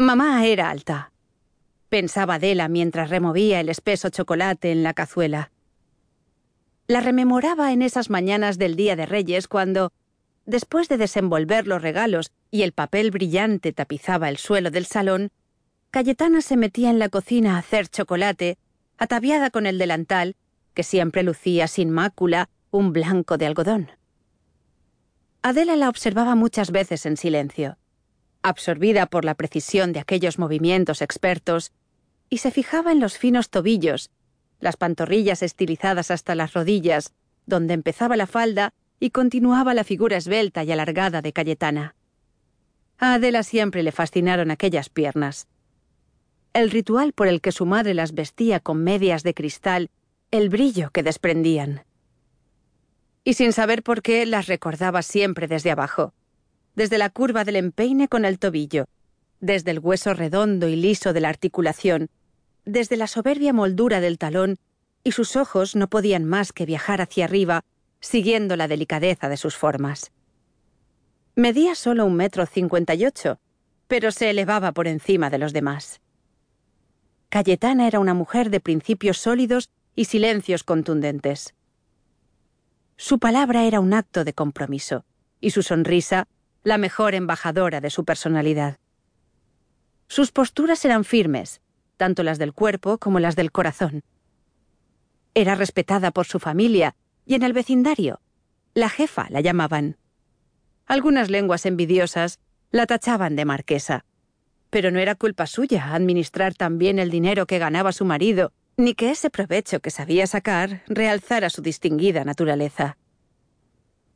Mamá era alta. Pensaba Adela mientras removía el espeso chocolate en la cazuela. La rememoraba en esas mañanas del Día de Reyes cuando, después de desenvolver los regalos y el papel brillante tapizaba el suelo del salón, Cayetana se metía en la cocina a hacer chocolate, ataviada con el delantal, que siempre lucía sin mácula, un blanco de algodón. Adela la observaba muchas veces en silencio, absorbida por la precisión de aquellos movimientos expertos, y se fijaba en los finos tobillos, las pantorrillas estilizadas hasta las rodillas, donde empezaba la falda y continuaba la figura esbelta y alargada de Cayetana. A Adela siempre le fascinaron aquellas piernas. El ritual por el que su madre las vestía con medias de cristal, el brillo que desprendían y sin saber por qué las recordaba siempre desde abajo, desde la curva del empeine con el tobillo, desde el hueso redondo y liso de la articulación, desde la soberbia moldura del talón, y sus ojos no podían más que viajar hacia arriba, siguiendo la delicadeza de sus formas. Medía solo un metro cincuenta y ocho, pero se elevaba por encima de los demás. Cayetana era una mujer de principios sólidos y silencios contundentes. Su palabra era un acto de compromiso, y su sonrisa la mejor embajadora de su personalidad. Sus posturas eran firmes, tanto las del cuerpo como las del corazón. Era respetada por su familia y en el vecindario. La jefa la llamaban. Algunas lenguas envidiosas la tachaban de marquesa. Pero no era culpa suya administrar tan bien el dinero que ganaba su marido ni que ese provecho que sabía sacar realzara su distinguida naturaleza.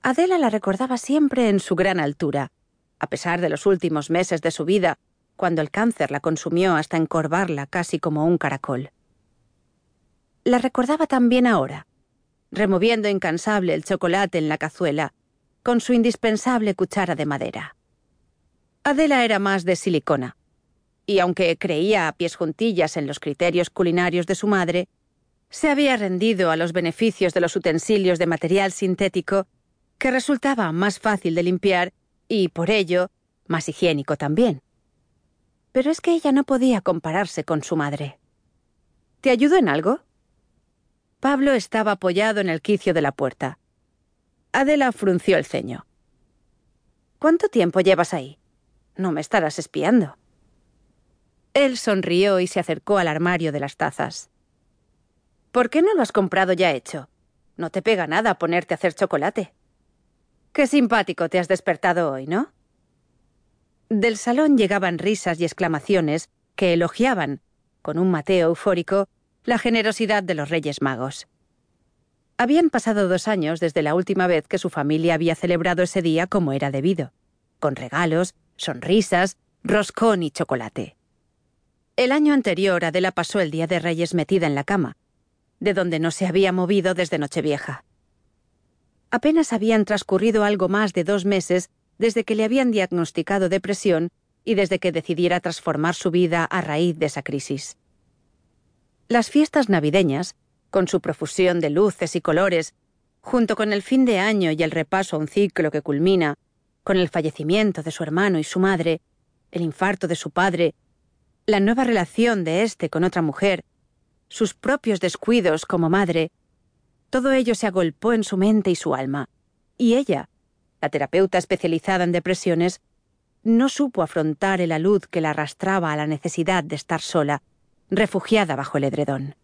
Adela la recordaba siempre en su gran altura, a pesar de los últimos meses de su vida, cuando el cáncer la consumió hasta encorvarla casi como un caracol. La recordaba también ahora, removiendo incansable el chocolate en la cazuela, con su indispensable cuchara de madera. Adela era más de silicona, y aunque creía a pies juntillas en los criterios culinarios de su madre, se había rendido a los beneficios de los utensilios de material sintético que resultaba más fácil de limpiar y, por ello, más higiénico también. Pero es que ella no podía compararse con su madre. ¿Te ayudo en algo? Pablo estaba apoyado en el quicio de la puerta. Adela frunció el ceño. ¿Cuánto tiempo llevas ahí? No me estarás espiando. Él sonrió y se acercó al armario de las tazas. ¿Por qué no lo has comprado ya hecho? No te pega nada ponerte a hacer chocolate. Qué simpático te has despertado hoy, ¿no? Del salón llegaban risas y exclamaciones que elogiaban, con un mateo eufórico, la generosidad de los Reyes Magos. Habían pasado dos años desde la última vez que su familia había celebrado ese día como era debido, con regalos, sonrisas, roscón y chocolate. El año anterior Adela pasó el Día de Reyes metida en la cama, de donde no se había movido desde Nochevieja. Apenas habían transcurrido algo más de dos meses desde que le habían diagnosticado depresión y desde que decidiera transformar su vida a raíz de esa crisis. Las fiestas navideñas, con su profusión de luces y colores, junto con el fin de año y el repaso a un ciclo que culmina, con el fallecimiento de su hermano y su madre, el infarto de su padre la nueva relación de éste con otra mujer, sus propios descuidos como madre, todo ello se agolpó en su mente y su alma. Y ella, la terapeuta especializada en depresiones, no supo afrontar el alud que la arrastraba a la necesidad de estar sola, refugiada bajo el edredón.